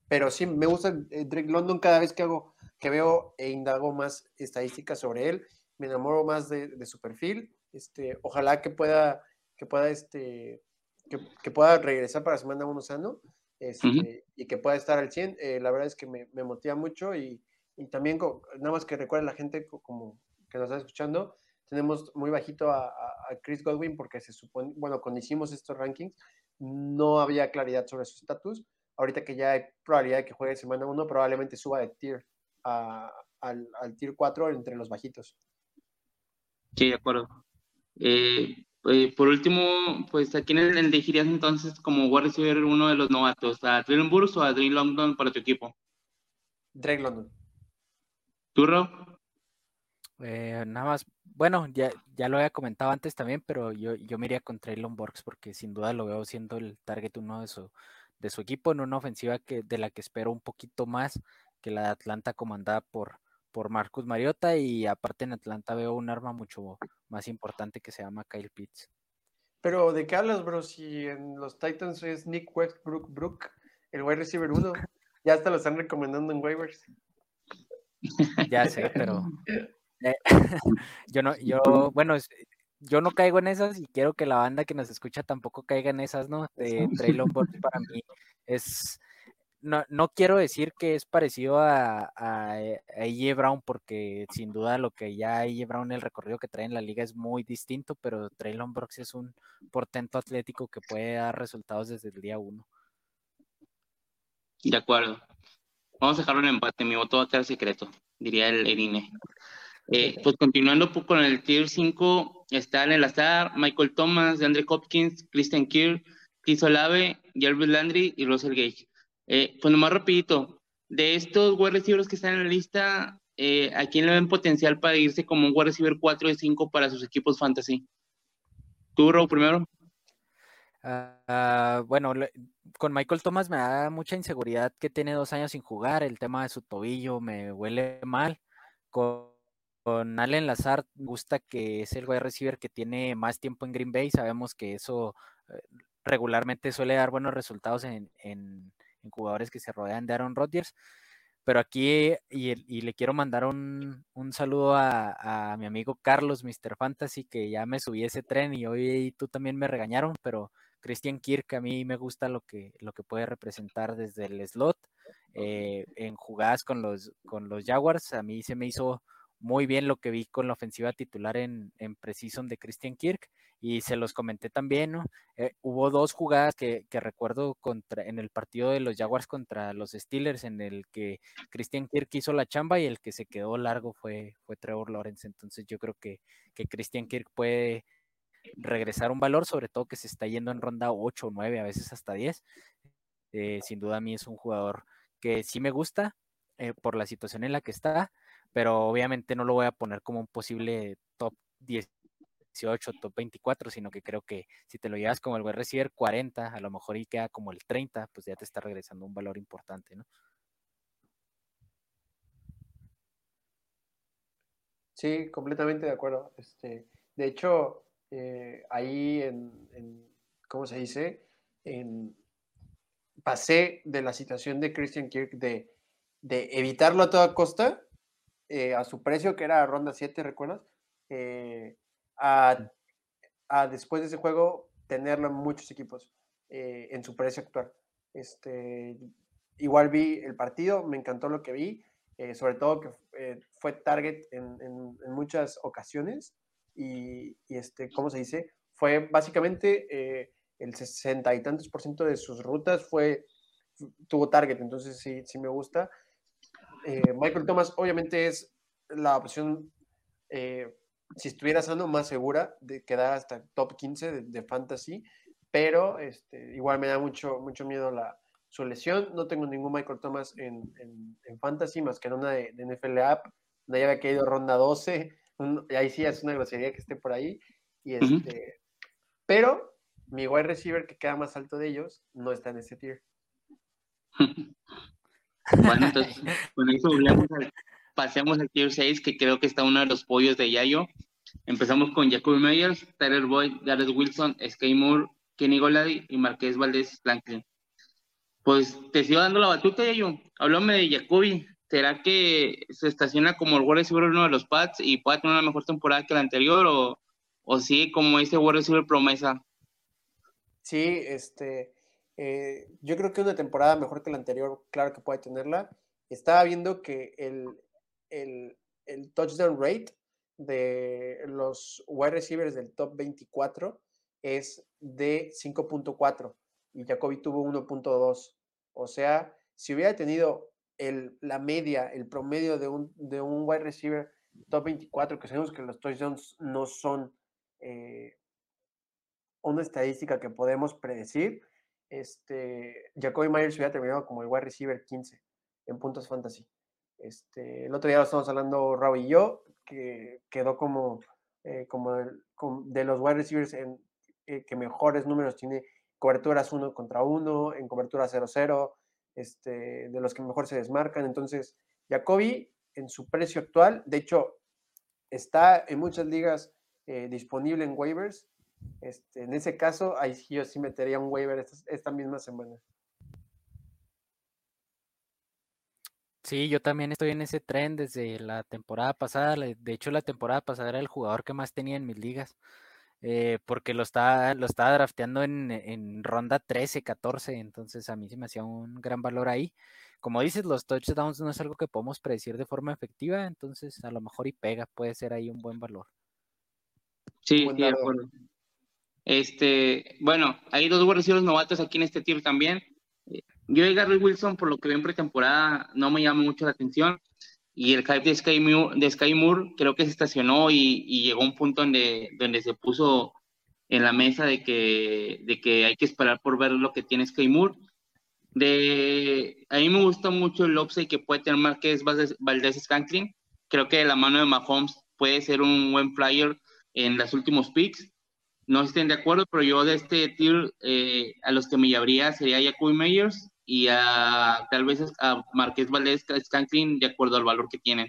pero sí, me gusta eh, Drake London cada vez que hago, que veo e indago más estadísticas sobre él, me enamoro más de, su perfil. Este, ojalá que pueda, que pueda, este, que, pueda regresar para semana uno sano este, y que pueda estar al 100. Eh, la verdad es que me, motiva mucho y, también, nada más que recuerde la gente como que nos está escuchando, tenemos muy bajito a, Chris Godwin porque se supone, bueno, cuando hicimos estos rankings no había claridad sobre su estatus. Ahorita que ya hay probabilidad de que juegue semana 1, probablemente suba de tier al, tier 4 entre los bajitos. Sí, de acuerdo. Eh, eh, por último, pues ¿a quién elegirías entonces como wide receiver uno de los novatos? ¿A Traylon Burks o a Drake London para tu equipo? Drake London. ¿Tú, Rob? Eh, nada más, bueno, ya, ya lo había comentado antes también, pero yo, yo me iría con Traylon Borgs porque sin duda lo veo siendo el target uno de su, de su equipo en una ofensiva que, de la que espero un poquito más que la de Atlanta comandada por, por Marcus Mariota y aparte en Atlanta veo un arma mucho más importante que se llama Kyle Pitts. Pero ¿de qué hablas, bro? Si en los Titans es Nick Westbrook Brook, el wide receiver uno, ya hasta lo están recomendando en waivers. Ya sé, pero eh, yo no, yo, bueno, yo no caigo en esas y quiero que la banda que nos escucha tampoco caiga en esas, ¿no? De Traylon para mí es, no, no quiero decir que es parecido a, a, a Brown, porque sin duda lo que ya AJ Brown, el recorrido que trae en la liga es muy distinto, pero Traylon Brooks es un portento atlético que puede dar resultados desde el día uno. De acuerdo. Vamos a dejarlo en empate, mi voto va a quedar secreto, diría el Erine. Eh, pues continuando con el Tier 5, está en el azar Michael Thomas, DeAndre Hopkins, Christian Kirk, Chris Olave, Jarvis Landry y Russell Gage. Eh, pues nomás rapidito, de estos wide receivers que están en la lista, eh, ¿a quién le ven potencial para irse como un wide receiver 4 de 5 para sus equipos fantasy? ¿Tú, Rob, primero? Uh, bueno, con Michael Thomas me da mucha inseguridad que tiene dos años sin jugar, el tema de su tobillo me huele mal. Con, con Allen Lazard me gusta que es el wide receiver que tiene más tiempo en Green Bay, sabemos que eso eh, regularmente suele dar buenos resultados en, en en jugadores que se rodean de Aaron Rodgers. Pero aquí, y, le quiero mandar un, saludo a, mi amigo Carlos, Mr. Fantasy, que ya me subí ese tren y hoy tú también me regañaron, pero Christian Kirk a mí me gusta lo que, lo que puede representar desde el slot. Eh, en jugadas con los, con los Jaguars, a mí se me hizo muy bien lo que vi con la ofensiva titular en, en Precision de Christian Kirk y se los comenté también, ¿no? Eh, hubo dos jugadas que, que, recuerdo contra, en el partido de los Jaguars contra los Steelers en el que Christian Kirk hizo la chamba y el que se quedó largo fue, fue Trevor Lawrence, entonces yo creo que, que Christian Kirk puede regresar un valor, sobre todo que se está yendo en ronda 8 o 9, a veces hasta 10. Eh, sin duda a mí es un jugador que sí me gusta eh, por la situación en la que está, pero obviamente no lo voy a poner como un posible top 18, top 24, sino que creo que si te lo llevas como el wide receiver 40, a lo mejor y queda como el 30, pues ya te está regresando un valor importante, ¿no? Sí, completamente de acuerdo. Este, de hecho, eh, ahí en, ¿cómo se dice? En, pasé de la situación de Christian Kirk de, de evitarlo a toda costa eh, a su precio, que era ronda 7, ¿recuerdas? Eh, a, después de ese juego tenerlo en muchos equipos eh, en su precio actual. Este, igual vi el partido, me encantó lo que vi, sobre todo que fue target en, muchas ocasiones y, este, ¿cómo se dice? Fue básicamente el sesenta y tantos por ciento de sus rutas fue tuvo target, entonces sí, sí me gusta. Eh, Michael Thomas obviamente es la opción, eh, si estuviera sano, más segura de quedar hasta top 15 de, fantasy, pero este, igual me da mucho, mucho miedo la, su lesión. No tengo ningún Michael Thomas en, en, fantasy más que en una de, NFL App, donde ya había caído ronda 12, y ahí sí es una grosería que esté por ahí. Y este, Pero mi wide receiver que queda más alto de ellos no está en ese tier. Bueno, entonces, con eso pasemos al tier 6, que creo que está uno de los pollos de Yayo. Empezamos con Jacoby Meyers, Tyler Boyd, Gareth Wilson, Sky Moore, Kenny Golady y Marqués Valdés Franklin. Pues te sigo dando la batuta, Yayo. Háblame de Jacoby. ¿Será que se estaciona como el World Receiver uno de los Pats y puede tener una mejor temporada que la anterior o, o sí como ese World promesa? Sí, este, eh, yo creo que una temporada mejor que la anterior, claro que puede tenerla. Estaba viendo que el, el, el touchdown rate de los wide receivers del top 24 es de 5.4 y Jacoby tuvo 1.2. O sea, si hubiera tenido el, la media, el promedio de un, de un wide receiver top 24, que sabemos que los touchdowns no son eh, una estadística que podemos predecir, este, Jacoby Myers hubiera terminado como el wide receiver 15 en puntos fantasy. Este, el otro día lo estamos hablando Raúl y yo, que quedó como, eh, como, de los wide receivers en, eh, que mejores números tiene coberturas uno contra uno, en cobertura 0-0, este, de los que mejor se desmarcan. Entonces, Jacoby en su precio actual, de hecho, está en muchas ligas eh, disponible en waivers este, en ese caso, ahí sí yo sí metería un waiver esta, misma semana. Sí, yo también estoy en ese tren desde la temporada pasada. De hecho, la temporada pasada era el jugador que más tenía en mis ligas. eh, porque lo estaba, lo estaba drafteando en, en, ronda 13, 14, entonces a mí se me hacía un gran valor ahí. Como dices, los touchdowns no es algo que podemos predecir de forma efectiva, entonces a lo mejor y pega, puede ser ahí un buen valor. Sí, sí, de acuerdo. Este, bueno, hay dos recibidos novatos aquí en este tier también. Yo y Gary Wilson, por lo que veo en pretemporada, no me llama mucho la atención. Y el hype de Sky, Moore, de Sky Moore creo que se estacionó y, llegó a un punto donde, donde se puso en la mesa de que, de que hay que esperar por ver lo que tiene Sky Moore. De, a mí me gusta mucho el upside que puede tener Marqués Valdez Scanklin. Creo que de la mano de Mahomes puede ser un buen flyer en los últimos picks. No estén de acuerdo, pero yo de este tier eh, a los que me llevaría sería Jacoby Meyers y a tal vez a Marqués Valdés Scanklin de acuerdo al valor que tienen.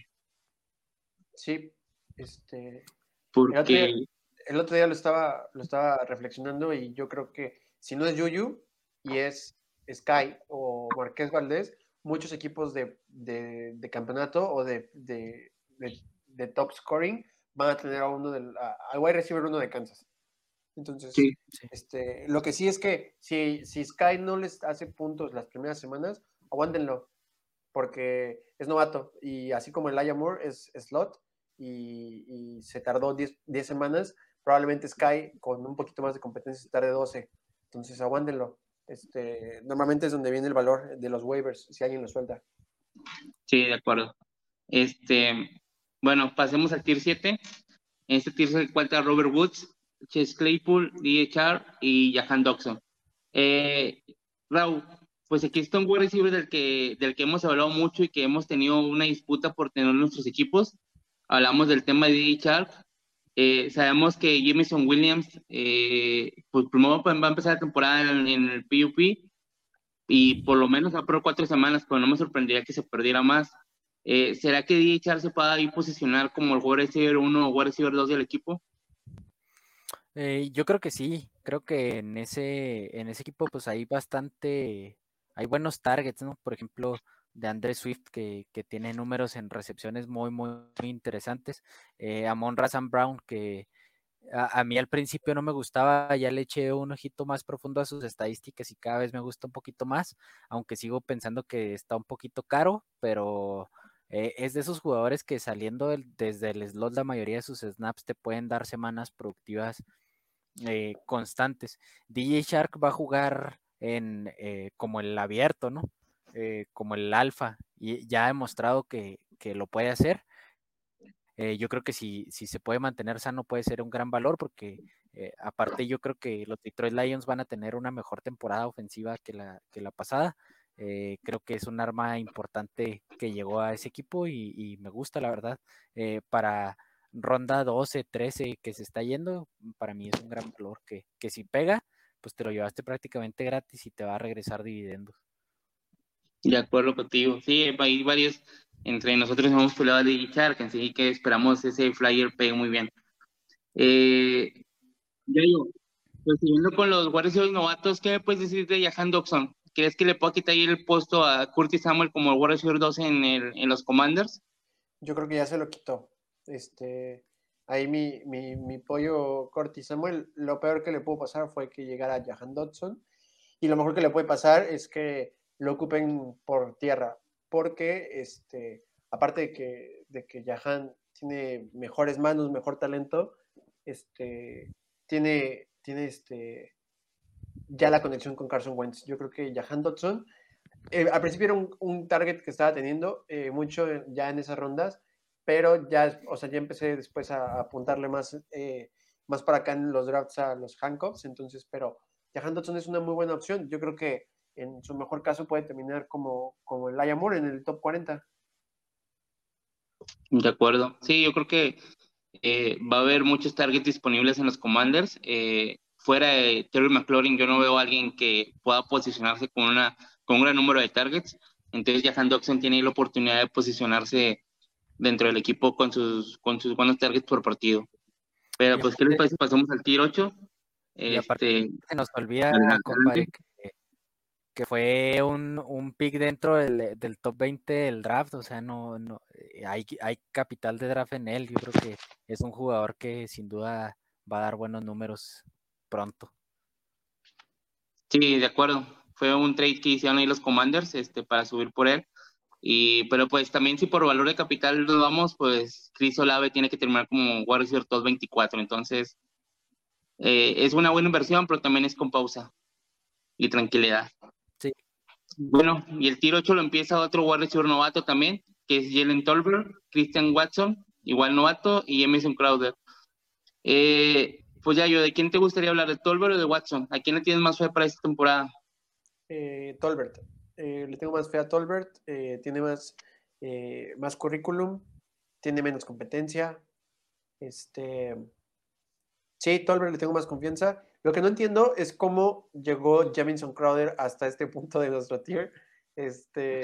Sí, este. Porque. El otro, día, lo, estaba, lo estaba reflexionando y yo creo que si no es Yuyu y es Sky o Marqués Valdés, muchos equipos de, de, campeonato o de, de, top scoring van a tener a uno del, a, wide receiver uno de Kansas. Entonces, este, lo que sí es que si, si Sky no les hace puntos las primeras semanas, aguántenlo, porque es novato. Y así como el Moore es slot y, se tardó 10, semanas, probablemente Sky con un poquito más de competencia se tarde 12. Entonces, aguántenlo. Este, normalmente es donde viene el valor de los waivers, si alguien lo suelta. Sí, de acuerdo. Este, bueno, pasemos al tier 7. En este tier se encuentra Robert Woods, Chase Claypool, DHR y Jahan Doxon. Eh, Raúl, pues aquí está un wide receiver del que, del que hemos hablado mucho y que hemos tenido una disputa por tener nuestros equipos. Hablamos del tema de DHR. Eh, sabemos que Jameson Williams, eh, pues primero va a empezar la temporada en, el PUP y por lo menos va por cuatro semanas, pero no me sorprendería que se perdiera más. Eh, ¿Será que DHR se pueda ir posicionar como el wide receiver 1 o wide receiver 2 del equipo? Eh, yo creo que sí, creo que en ese, en ese equipo pues hay bastante, hay buenos targets, ¿no? Por ejemplo, de Andrés Swift que, tiene números en recepciones muy, muy, interesantes. Eh, Amon Razan Brown que a, mí al principio no me gustaba, ya le eché un ojito más profundo a sus estadísticas y cada vez me gusta un poquito más, aunque sigo pensando que está un poquito caro, pero eh, es de esos jugadores que saliendo desde el slot la mayoría de sus snaps te pueden dar semanas productivas eh, constantes. DJ Shark va a jugar en eh, como el abierto, ¿no? como el alfa, y ya ha demostrado que, lo puede hacer. yo creo que si, si se puede mantener sano puede ser un gran valor porque aparte yo creo que los Detroit Lions van a tener una mejor temporada ofensiva que la, que la pasada. Eh, creo que es un arma importante que llegó a ese equipo y, me gusta, la verdad. Eh, para ronda 12, 13 que se está yendo, para mí es un gran valor que, que si pega, pues te lo llevaste prácticamente gratis y te va a regresar dividendos. De acuerdo contigo. Sí, hay varios, entre nosotros hemos peleado de Shark, así que esperamos ese flyer pegue muy bien. Eh, ya yo, pues siguiendo con los guardias novatos, ¿qué me puedes decir de Jahan Dobson? ¿Crees que le puedo quitar el puesto a Curtis Samuel como el Warrior 2 en, el, en los Commanders? Yo creo que ya se lo quitó. Este, ahí mi, mi, pollo Curtis Samuel, lo peor que le pudo pasar fue que llegara Jahan Dodson. Y lo mejor que le puede pasar es que lo ocupen por tierra. Porque, este, aparte de que, de que Jahan tiene mejores manos, mejor talento, este, tiene, tiene este, ya la conexión con Carson Wentz. Yo creo que Jahan Dodson, eh, al principio era un, target que estaba teniendo eh, mucho ya en esas rondas, pero ya, o sea, ya empecé después a, apuntarle más, eh, más para acá en los drafts a los handcuffs, entonces, pero Jahan Dodson es una muy buena opción. Yo creo que en su mejor caso puede terminar como, como el Moore en el top 40. De acuerdo. Sí, yo creo que va a haber muchos targets disponibles en los Commanders fuera de Terry McLaurin, yo no veo a alguien que pueda posicionarse con, una, con un gran número de targets. Entonces, Jahan Doxon tiene la oportunidad de posicionarse dentro del equipo con sus, con sus buenos targets por partido. Pero, pues, ¿qué les parece? Pasamos al tier 8. Este, se nos olvida, que, fue un, un pick dentro del, del, top 20 del draft. O sea, no, no hay, hay capital de draft en él. Yo creo que es un jugador que sin duda va a dar buenos números pronto. Sí, de acuerdo. Fue un trade que hicieron ahí los Commanders este, para subir por él. Y, pero pues también si por valor de capital nos vamos, pues Chris Olave tiene que terminar como wide receiver 24. Entonces, eh, es una buena inversión, pero también es con pausa y tranquilidad. Sí. Bueno, y el tiro 8 lo empieza otro wide receiver novato también, que es Jalen Tolbert, Christian Watson, igual novato, y Emerson Crowder. Eh, pues ya yo, ¿de quién te gustaría hablar? ¿De Tolbert o de Watson? ¿A quién le tienes más fe para esta temporada? Eh, Tolbert. Eh, le tengo más fe a Tolbert. tiene más, más currículum, tiene menos competencia. Este, sí, Tolbert le tengo más confianza. Lo que no entiendo es cómo llegó Jamison Crowder hasta este punto de nuestro tier. Este,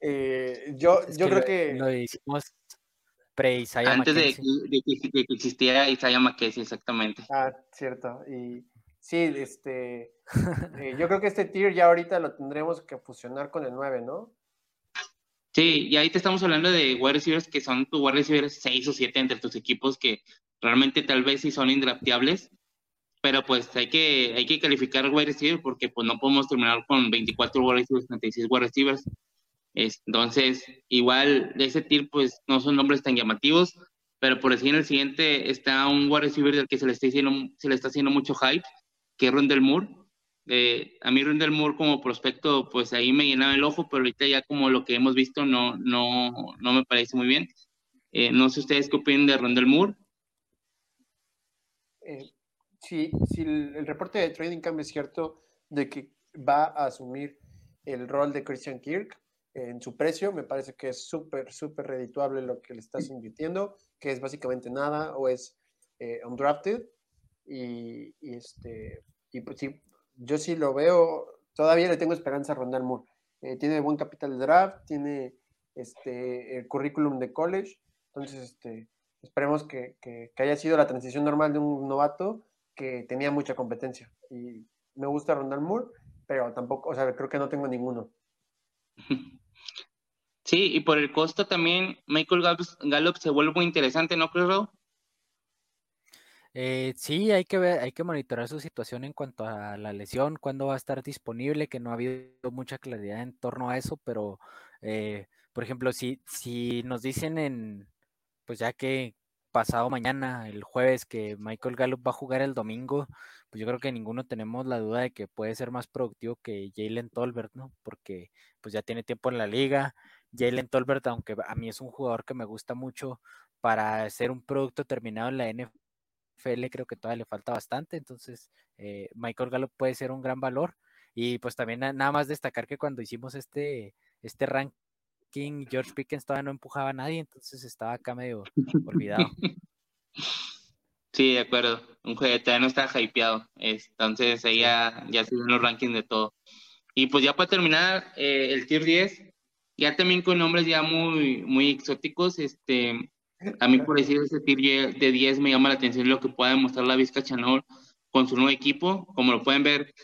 yo, yo creo que... Lo hicimos pre Antes de que, existiera Isaiah McKessie, exactamente. Ah, cierto. Y sí, este, eh, yo creo que este tier ya ahorita lo tendremos que fusionar con el 9, ¿no? Sí, y ahí te estamos hablando de wide receivers que son tu wide receivers 6 o 7 entre tus equipos que realmente tal vez sí son indrafteables, pero pues hay que, hay que calificar wide receivers porque pues no podemos terminar con 24 wide receivers, 36 wide receivers entonces, igual de ese tier, pues no son nombres tan llamativos, pero por decir en el siguiente está un wide receiver del que se le está haciendo, se le está haciendo mucho hype, que es Rondell Moore. A mí Rondell Moore como prospecto, pues ahí me llenaba el ojo, pero ahorita ya como lo que hemos visto no, no, no me parece muy bien. Eh, no sé ustedes qué opinan de Rondell Moore. Eh, sí, el, reporte de Trading Camp es cierto de que va a asumir el rol de Christian Kirk, en su precio. Me parece que es súper, súper redituable lo que le estás invirtiendo, que es básicamente nada o es eh, undrafted. Y, este, y pues sí, yo sí lo veo, todavía le tengo esperanza a Rondal Moore. Eh, tiene buen capital draft, tiene este, el currículum de college, entonces este, esperemos que, que, haya sido la transición normal de un novato que tenía mucha competencia. Y me gusta Rondal Moore, pero tampoco, o sea, creo que no tengo ninguno. Sí, y por el costo también, Michael Gallup, se vuelve muy interesante, ¿no creo? Eh, sí, hay que ver, hay que monitorar su situación en cuanto a la lesión, cuándo va a estar disponible, que no ha habido mucha claridad en torno a eso, pero eh, por ejemplo, si, si nos dicen en, pues ya que pasado mañana, el jueves, que Michael Gallup va a jugar el domingo, pues yo creo que ninguno tenemos la duda de que puede ser más productivo que Jalen Tolbert, ¿no? Porque pues ya tiene tiempo en la liga, Jalen Tolbert, aunque a mí es un jugador que me gusta mucho para ser un producto terminado en la NFL, creo que todavía le falta bastante. Entonces, eh, Michael Gallup puede ser un gran valor. Y pues también nada más destacar que cuando hicimos este, este ranking, George Pickens todavía no empujaba a nadie, entonces estaba acá medio olvidado. Sí, de acuerdo. Un juego todavía no está hypeado. Entonces ahí ya, ya se los rankings de todo. Y pues ya para terminar, eh, el tier 10, ya también con nombres ya muy, muy exóticos, este, a mí por decir ese tier de 10 me llama la atención lo que pueda demostrar la Vizca Chanol con su nuevo equipo, como lo pueden ver,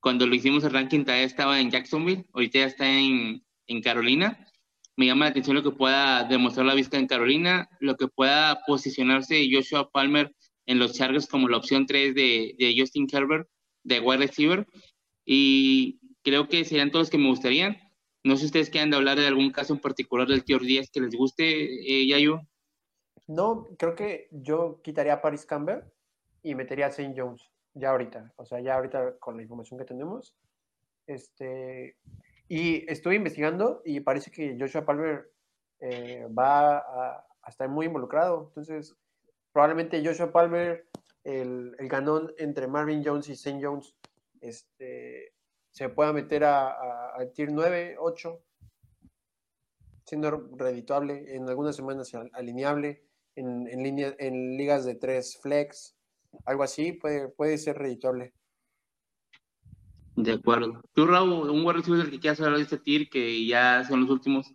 cuando lo hicimos el ranking todavía estaba en Jacksonville, ahorita ya está en, Carolina, me llama la atención lo que pueda demostrar la Vizca en Carolina, lo que pueda posicionarse Joshua Palmer en los Chargers como la opción 3 de, de Justin Herbert de wide receiver, y creo que serían todos los que me gustarían. No sé si ustedes quieran hablar de algún caso en particular del Tier 10 que les guste, eh, Yayo. No, creo que yo quitaría a Paris Campbell y metería a St. Jones ya ahorita. O sea, ya ahorita con la información que tenemos. Este, y estoy investigando y parece que Joshua Palmer eh, va a, estar muy involucrado. Entonces, probablemente Joshua Palmer, el, el ganón entre Marvin Jones y St. Jones, este, se pueda meter a, a, tier 9, 8, siendo redituable, en algunas semanas alineable, en, en, línea, en ligas de 3 flex, algo así, puede, puede ser redituable. De acuerdo. ¿Tú, Raúl, un wide receiver que quieras hablar de este tier que ya son los últimos?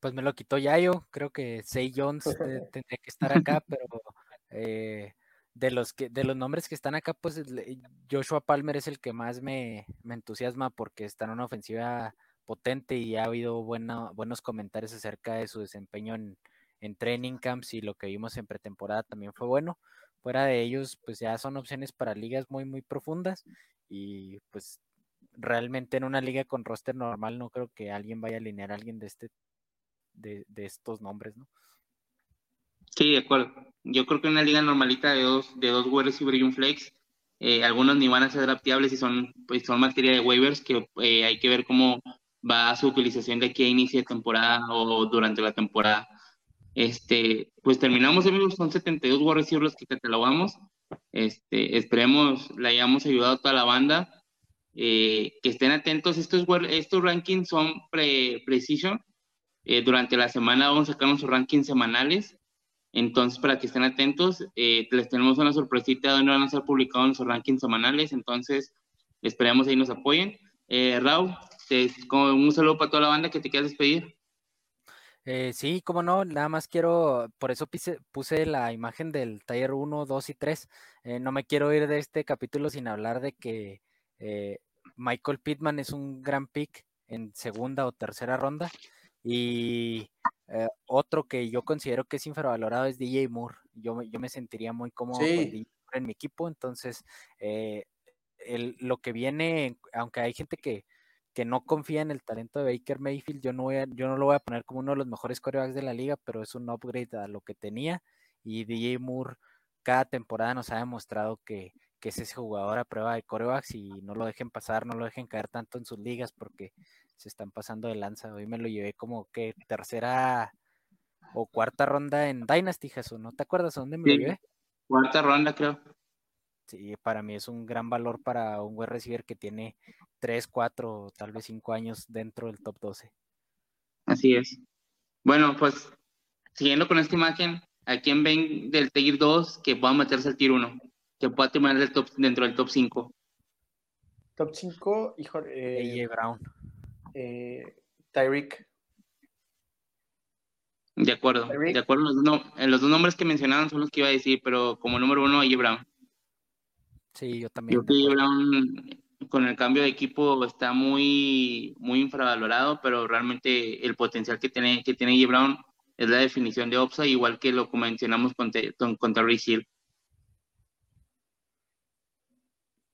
Pues me lo quitó Yayo, creo que Say Jones tendría que estar acá, pero eh, de los que de los nombres que están acá, pues Joshua Palmer es el que más me, entusiasma porque está en una ofensiva potente y ha habido buenos comentarios acerca de su desempeño en, training camps y lo que vimos en pretemporada también fue bueno. Fuera de ellos, pues ya son opciones para ligas muy, muy profundas y pues realmente en una liga con roster normal no creo que alguien vaya a alinear a alguien de este de, estos nombres, ¿no? Sí, de acuerdo. Yo creo que en una liga normalita de dos, de dos wide y un flex, eh, algunos ni van a ser adaptables y son, pues, son materia de waivers que eh, hay que ver cómo va su utilización de aquí a inicio de temporada o durante la temporada. Este, pues terminamos, amigos, son 72 wide receivers los que catalogamos. Este, esperemos le hayamos ayudado a toda la banda. Eh, que estén atentos, estos, estos rankings son pre-precision. Eh, durante la semana vamos a sacar nuestros rankings semanales. Entonces, para que estén atentos, eh, les tenemos una sorpresita donde van a ser publicados nuestros rankings semanales. Entonces, esperemos ahí nos apoyen. Raúl, un saludo para toda la banda que te quieras despedir. Eh, sí, como no, nada más quiero, por eso puse la imagen del taller 1, 2 y 3. Eh, no me quiero ir de este capítulo sin hablar de que eh, Michael Pittman es un gran pick en segunda o tercera ronda. Y otro que yo considero que es infravalorado es DJ Moore. Yo, yo me sentiría muy cómodo con DJ en mi equipo. Entonces, lo que viene, aunque hay gente que que no confía en el talento de Baker Mayfield. Yo no, voy yo no lo voy a poner como uno de los mejores corebacks de la liga, pero es un upgrade a lo que tenía. Y DJ Moore cada temporada nos ha demostrado que, es ese jugador a prueba de corebacks y no lo dejen pasar, no lo dejen caer tanto en sus ligas porque se están pasando de lanza. Hoy me lo llevé como que tercera o cuarta ronda en Dynasty, Jesús. ¿No te acuerdas dónde me lo llevé? Cuarta ronda, creo. Sí, para mí es un gran valor para un web receiver que tiene 3, 4, tal vez 5 años dentro del top 12. Así es. Bueno, pues siguiendo con esta imagen, ¿a quién ven del Tier 2 que pueda meterse al Tier 1? Que pueda terminar el top, dentro del top 5. Top 5, hijo. Eh, Brown. Eh, Tyreek. De acuerdo, de acuerdo. Los, no, los dos nombres que mencionaban son los que iba a decir, pero como número uno, AJ Brown. Sí, yo también. Yo que Brown con el cambio de equipo está muy, muy infravalorado, pero realmente el potencial que tiene, que tiene Brown es la definición de OPSA, igual que lo mencionamos con, con, Hill.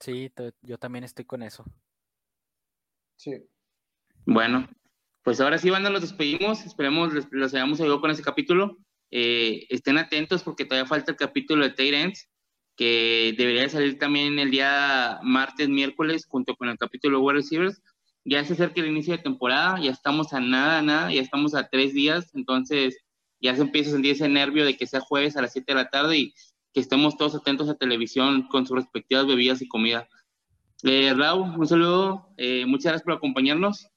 Sí, yo también estoy con eso. Sí. Bueno, pues ahora sí, banda, los despedimos. Esperemos los hayamos ayudado con este capítulo. Eh, estén atentos porque todavía falta el capítulo de Tyrants que debería salir también el día martes, miércoles, junto con el capítulo de Wide Receivers. Ya se acerca el inicio de temporada, ya estamos a nada, nada, ya estamos a tres días, entonces ya se empieza a sentir ese nervio de que sea jueves a las 7 de la tarde y que estemos todos atentos a televisión con sus respectivas bebidas y comida. Eh, Raúl, un saludo, eh, muchas gracias por acompañarnos.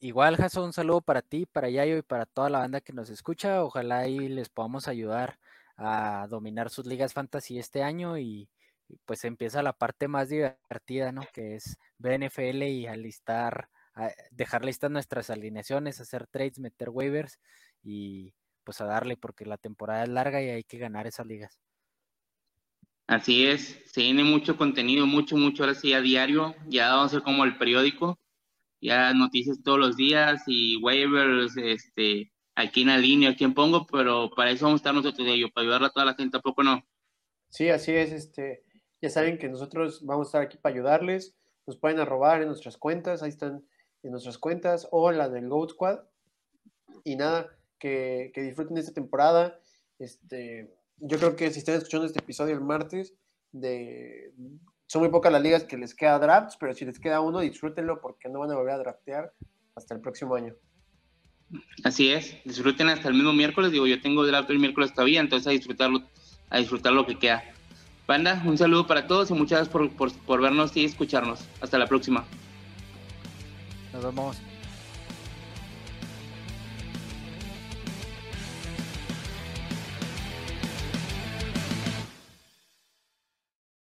Igual, Jason, un saludo para ti, para Yayo y para toda la banda que nos escucha. Ojalá ahí les podamos ayudar a dominar sus ligas fantasy este año y, pues empieza la parte más divertida, ¿no? Que es BNFL y alistar, dejar listas nuestras alineaciones, hacer trades, meter waivers y pues a darle porque la temporada es larga y hay que ganar esas ligas. Así es, se tiene mucho contenido, mucho, mucho, ahora sí a diario, ya vamos a ser como el periódico, ya noticias todos los días y waivers, este, aquí en la línea, a quién pongo, pero para eso vamos a estar nosotros de ello, para ayudar a toda la gente, ¿a poco no? Sí, así es, este, ya saben que nosotros vamos a estar aquí para ayudarles, nos pueden arrobar en nuestras cuentas, ahí están en nuestras cuentas, o la del Goat Squad, y nada, que, que disfruten esta temporada, este, yo creo que si están escuchando este episodio el martes, de, son muy pocas las ligas que les queda drafts, pero si les queda uno, disfrútenlo porque no van a volver a draftear hasta el próximo año. Así es, disfruten hasta el mismo miércoles. Digo, yo tengo draft el miércoles todavía, entonces a disfrutarlo, a disfrutar lo que queda. Banda, un saludo para todos y muchas gracias por, por vernos y escucharnos. Hasta la próxima. Nos vemos.